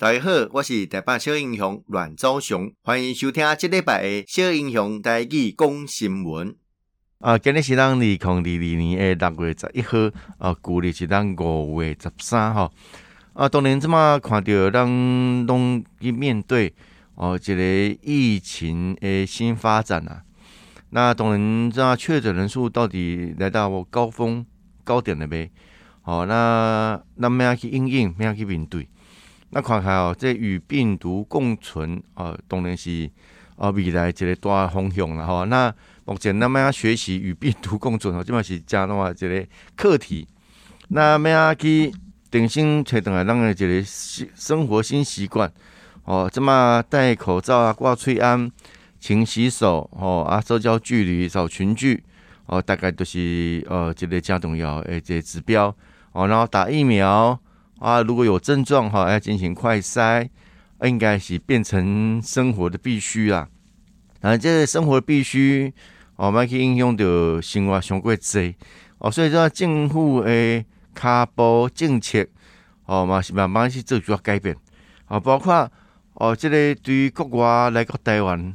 大家好，我是台北小英雄阮昭雄，欢迎收听这礼拜的小英雄台语讲新闻。啊，今日是咱二零二二年的六月十一号，啊，旧历是咱五月十三号。啊，当然，这么看到咱拢去面对哦，这个疫情的新发展啊。那当然，这确诊人数到底来到高峰高点了呗？好，那那么样去应应，怎样去面对？那看看哦，这与病毒共存哦，当然是哦未来一个大方向了哈。那目前那么样学习与病毒共存哦，这嘛是加的话一个课题。那么样去重新找回来咱的一个生活新习惯哦，这么戴口罩啊，挂喙安，勤洗手哦啊，社交距离，少群聚哦，大概都是呃这个加重要诶这个指标哦，然后打疫苗。啊，如果有症状哈，要进行快筛，应该是变成生活的必须啦。啊，这个生活的必须，我们可以应用到生活上过济哦。所以说，政府的，卡步政策哦，嘛是慢慢去做出改变。哦，包括哦，这个对于国外来到台湾，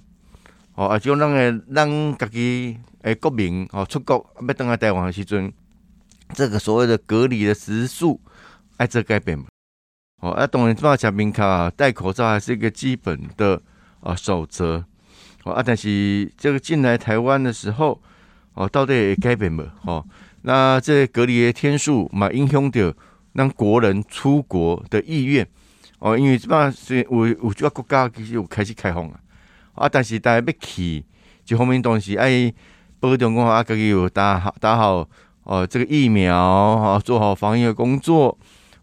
哦，啊，就让诶，让家己诶国民哦出国要登来台湾的时阵，这个所谓的隔离的时数。爱做改变嘛？哦，啊，当然，这么讲明卡戴口罩还是一个基本的啊守则。哦，啊，但是这个进来台湾的时候，哦，到底会改变无？哦，那这隔离的天数嘛，影响到让国人出国的意愿。哦，因为这么是有有几个国家其实有开始开放啊。啊，但是大家要去，一方面东西爱保重讲啊，自己有打好打好哦，这个疫苗啊，做好防疫的工作。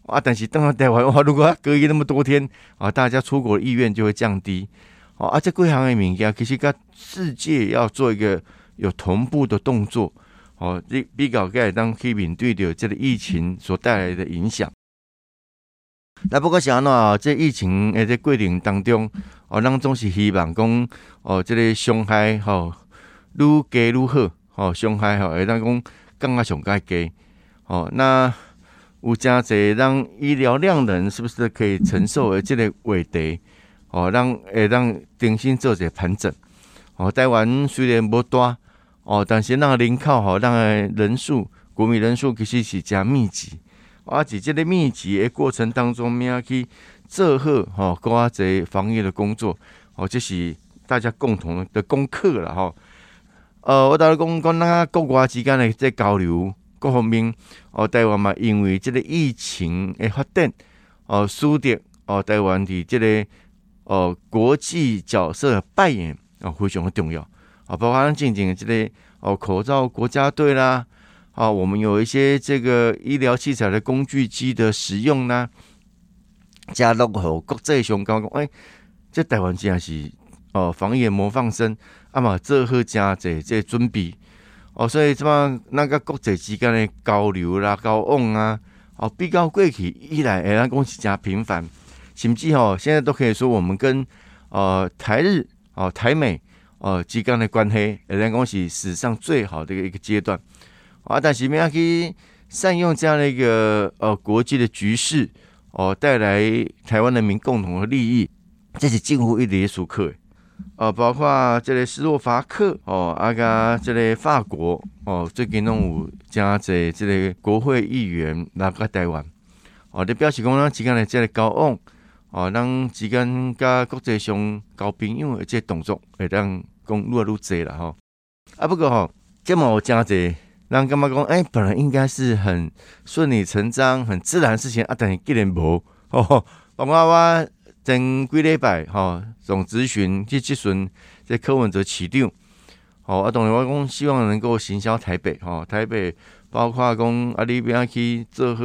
啊，但是等到台湾话，如果隔离那么多天啊，大家出国的意愿就会降低。哦，而且各行的物件，其实跟世界要做一个有同步的动作。哦，你比较该当去面对的这个疫情所带来的影响。那不过想呢，这疫情诶，这过程当中，哦，咱总是希望讲，哦，这个伤害吼愈加愈好，哦，伤害吼会当讲更加上加低。哦，那。有加侪让医疗量能是不是可以承受而这个问题？哦，让诶让重新做些盘整。哦，台湾虽然无大，哦，但是那个人口吼，那个人数国民人数其实是加密集。而且这个密集的过程当中，要去做好吼，寡侪防疫的工作。哦，这是大家共同的功课了哈。呃，我大家讲讲那国外之间的这交流。各方面哦，台湾嘛，因为这个疫情的发展哦，使得哦，台湾的这个哦国际角色扮演哦非常的重要啊，包括进行这个哦口罩国家队啦，啊，我们有一些这个医疗器材的工具机的使用呢，加入和国际上讲讲，哎，这台湾真是哦防疫模范生，啊嘛做好加这这准备。哦，所以这么那个国际之间的交流啦、交往啊，哦，比较过去以来，诶，咱讲是真频繁，甚至吼，现在都可以说我们跟呃台日、哦台美、哦之间的关系，诶，咱讲是史上最好的一个阶段。啊，但是我们要去善用这样的一个呃国际的局势，哦，带来台湾人民共同的利益，这是近乎一个时刻。哦，包括这个斯洛伐克哦，啊甲这个法国哦，最近拢有加这这个国会议员来个台湾哦，你表示讲咱之间的这个交往哦，咱之间甲国际上交朋友的这个动作会当讲愈来愈侪了吼。啊，不过吼，这么有加侪，咱感觉讲，哎，本来应该是很顺理成章、很自然的事情啊，但是竟然无 吼哦，包括我。前几礼拜吼，总咨询去质询这柯文哲市长，吼啊，当然我讲希望能够行销台北，吼台北包括讲啊，你边去做好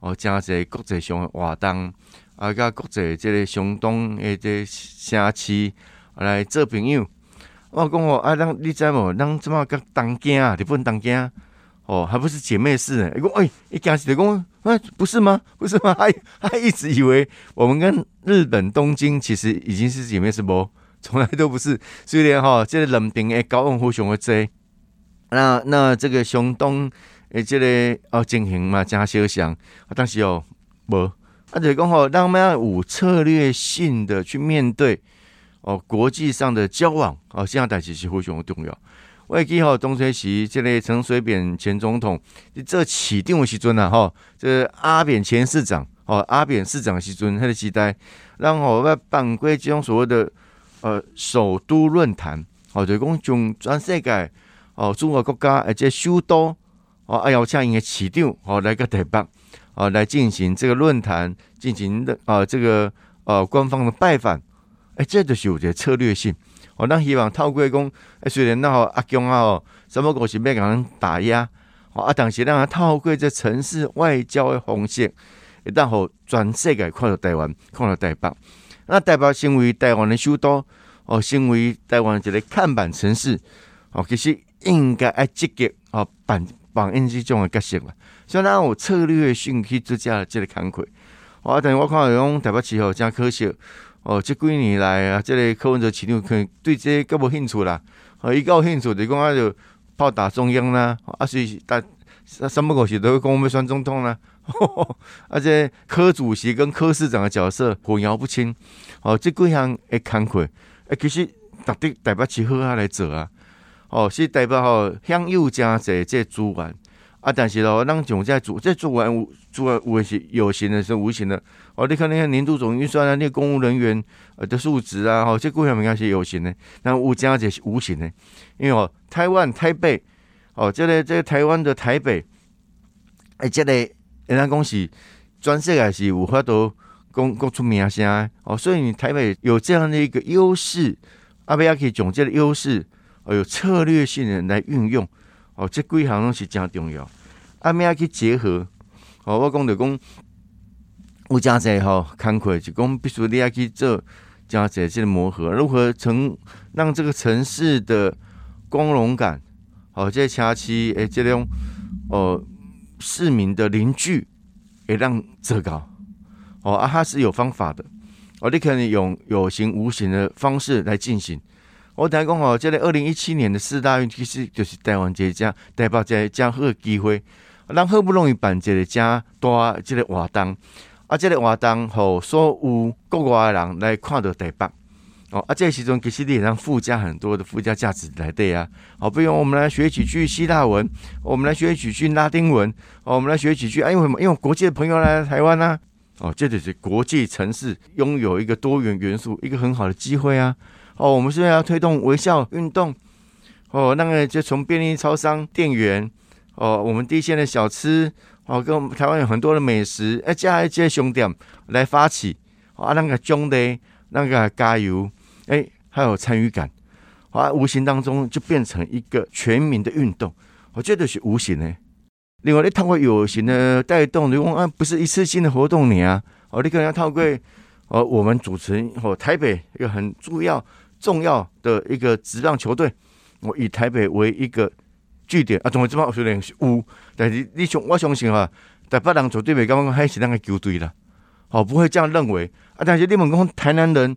哦，加侪国际上的活动，啊，甲国际这个相当诶这城市来做朋友。我讲哦，啊，咱你知无？咱怎么甲东京啊？日本东京？哦，还不是姐妹市呢？伊讲哎，一讲起来讲，哎，不是吗？不是吗？还还一直以为我们跟日本东京其实已经是姐妹市不？从来都不是。虽然哈，这个冷冰诶高温互相的多。那那这个熊东诶，这个哦进行嘛，真相像，但是哦，无啊，就是讲吼，让我们要有策略性的去面对哦，国际上的交往哦，这样代志是非常重要。我会记吼，当初时这个陈水扁前总统这起定的时阵啊，吼，这、阿扁前市长吼，阿扁市长的时阵，迄个时代，然后要办过这种所谓的呃首都论坛，吼，就是讲从全世界哦，中国国家而且首都哦，哎呀，像一个起定哦，来个台北哦，来进行这个论坛，进行的啊这个呃官方的拜访，哎，这就是有些策略性。我、哦、咱希望透过讲，虽然那吼阿强啊吼，什么东西要给人打压，哦啊，但是咱透过这城市外交的方式，会当吼全世界看到台湾，看到台北。那台北成为台湾的首都，哦，成为台湾一个看板城市，哦，其实应该爱积极哦扮扮演这种的角色啦。所以咱有策略性去做这这个工作。哦，但是我看有讲台北市吼真可惜。哦，即几年来啊，这个柯文哲市长可能对这个较无兴趣啦。哦，伊较有兴趣就讲啊，就炮打中央啦。啊，所以大什么东西都会讲我们选总统啦。而且柯主席跟柯市长的角色混淆不清。哦，即几项会工作，哎，其实值得台北市好啊来做啊。哦，是代表吼享有真侪这资源。啊，但是咯，咱种在做在做完有做有的是有形的，是无形的。哦，你看那个年度总预算啊，那个公务人员呃的数值啊，吼，这个项应该是有形的。那有加者是无形的，因为哦，台湾台北，哦，这个这个台湾的台北，哎，这个人家讲是全世界是有法度讲讲出名声哦，所以你台北有这样的一个优势，阿伯也可以总结的优势，哦，有策略性的来运用。哦，这几项拢是真重要，阿咩去结合？哦，我讲着讲，有真侪吼，工课就讲必须你要去做真侪即个磨合，如何成让这个城市的光荣感，哦，这车市诶，这种哦市民的凝聚，会让这个哦啊，它是有方法的，哦，你可能用有形无形的方式来进行。我听讲哦，这个二零一七年的四大运其实就是台湾这家台北这家好机会，咱好不容易办这个家大这个活动，啊，这个活动吼，所有国外的人来看到台北，哦，啊，这个时阵其实你也能附加很多的附加价值来对啊，好，比如我们来学几句希腊文，我们来学几句拉丁文，哦，我们来学几句，啊，因为什么？因为国际的朋友来台湾啊，哦，这就是国际城市拥有一个多元元素，一个很好的机会啊。哦，我们现在要推动微笑运动。哦，那个就从便利超商店员，哦，我们地线的小吃，哦，跟我们台湾有很多的美食，哎，加一些兄弟来发起，啊，那个兄弟，那个加油，哎，还有参与感，啊，无形当中就变成一个全民的运动。我觉得是无形的。另外，你透过有形的带动，如果啊，不是一次性的活动你啊，哦，你可能要透过，哦，我们组成哦，台北一个很重要。重要的一个职棒球队，我以台北为一个据点啊，总会这么虽然是有，但是你相我相信哈，台北人绝对袂感觉还是那个球队啦，哦，不会这样认为啊。但是你们讲台南人，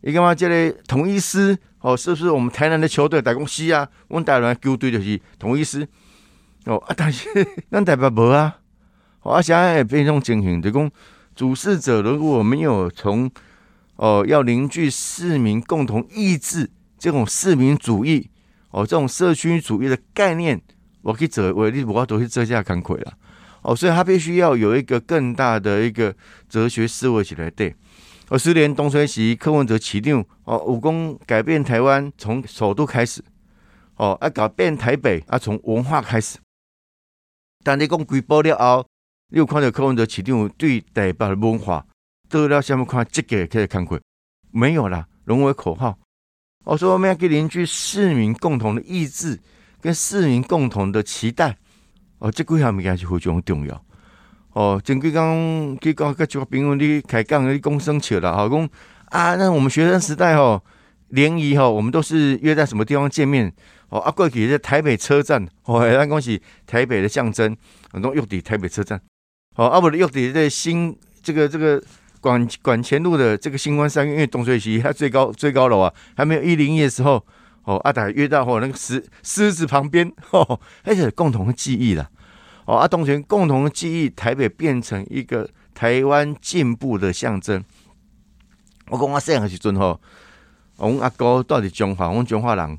你干嘛这里统一师哦，是不是我们台南的球队大公司啊？我们台南球队就是同一师哦啊，但是咱台北无啊，哦，而且也变成情形，就讲主事者如果没有从哦，要凝聚市民共同意志，这种市民主义，哦，这种社区主义的概念，我可以走，我你我要都是这下看亏了，哦，所以他必须要有一个更大的一个哲学思维起来对。哦，十年东吹西，柯文哲起定，哦，武功改变台湾，从首都开始，哦，啊，改变台北，啊，从文化开始。但你讲规波了后，你有看到柯文哲起定对台北的文化。做了什么看这个可以看过没有啦，沦为口号。我说我们要给邻居市民共同的意志，跟市民共同的期待。哦，这几项物件是非常重要。哦，前几天去讲个几个朋友你开讲你讲生气了，哈，讲啊，那我们学生时代哦，联谊哈，我们都是约在什么地方见面？哦，啊，过去在台北车站，哦，那恭喜台北的象征，很多约在台北车站。哦，啊，不是约在新这个这个。管管前路的这个新关三越，因为东水溪它最高最高楼啊，还没有一零一的时候，哦，阿达约到哦那个狮狮子旁边，哦，而且共同的记忆了，哦，阿东泉共同的记忆，台北变成一个台湾进步的象征。我讲我细汉时阵吼，阮阿姑住伫中华，阮中华人，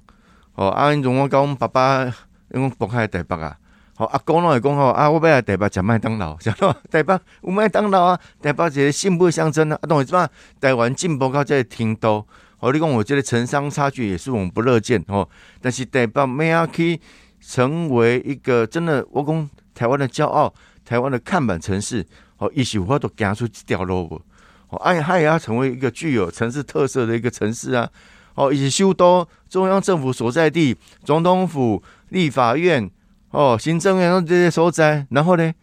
吼啊，因从我甲阮爸爸，因讲北海台北啊，吼阿姑拢会讲吼啊，我要来台北食麦当劳，食咯？台北有麦当劳啊，台北一个进步象征啊，啊，当然即摆台湾进步到这个程度，吼你讲我即个城乡差距也是我们不乐见吼，但是台北咩啊去成为一个真的，我讲台湾的骄傲，台湾的看板城市，吼，伊是有法度行出即条路无？哎，它也要成为一个具有城市特色的一个城市啊！哦，以及首都、中央政府所在地、总统府、立法院、哦，行政院这些所在，然后呢，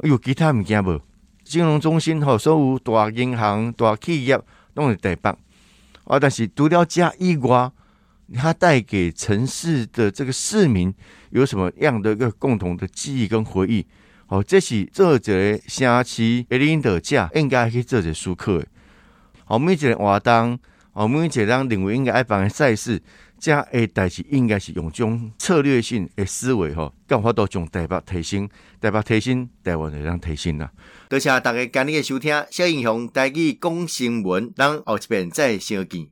有其他物件无？金融中心吼，所有大银行、大企业拢是台北。啊，但是除了这以外，它带给城市的这个市民有什么样的一个共同的记忆跟回忆？哦，这是做一个城市的领导者应该去做一个思考的。哦，每一个活动，哦，每一个人认为应该要办的赛事，这的代志应该是用种策略性的思维，吼，更法度将台北提升，台北提升，台湾就能提升啦。多谢大家今日的收听，小英雄带去讲新闻，咱后一遍再相见。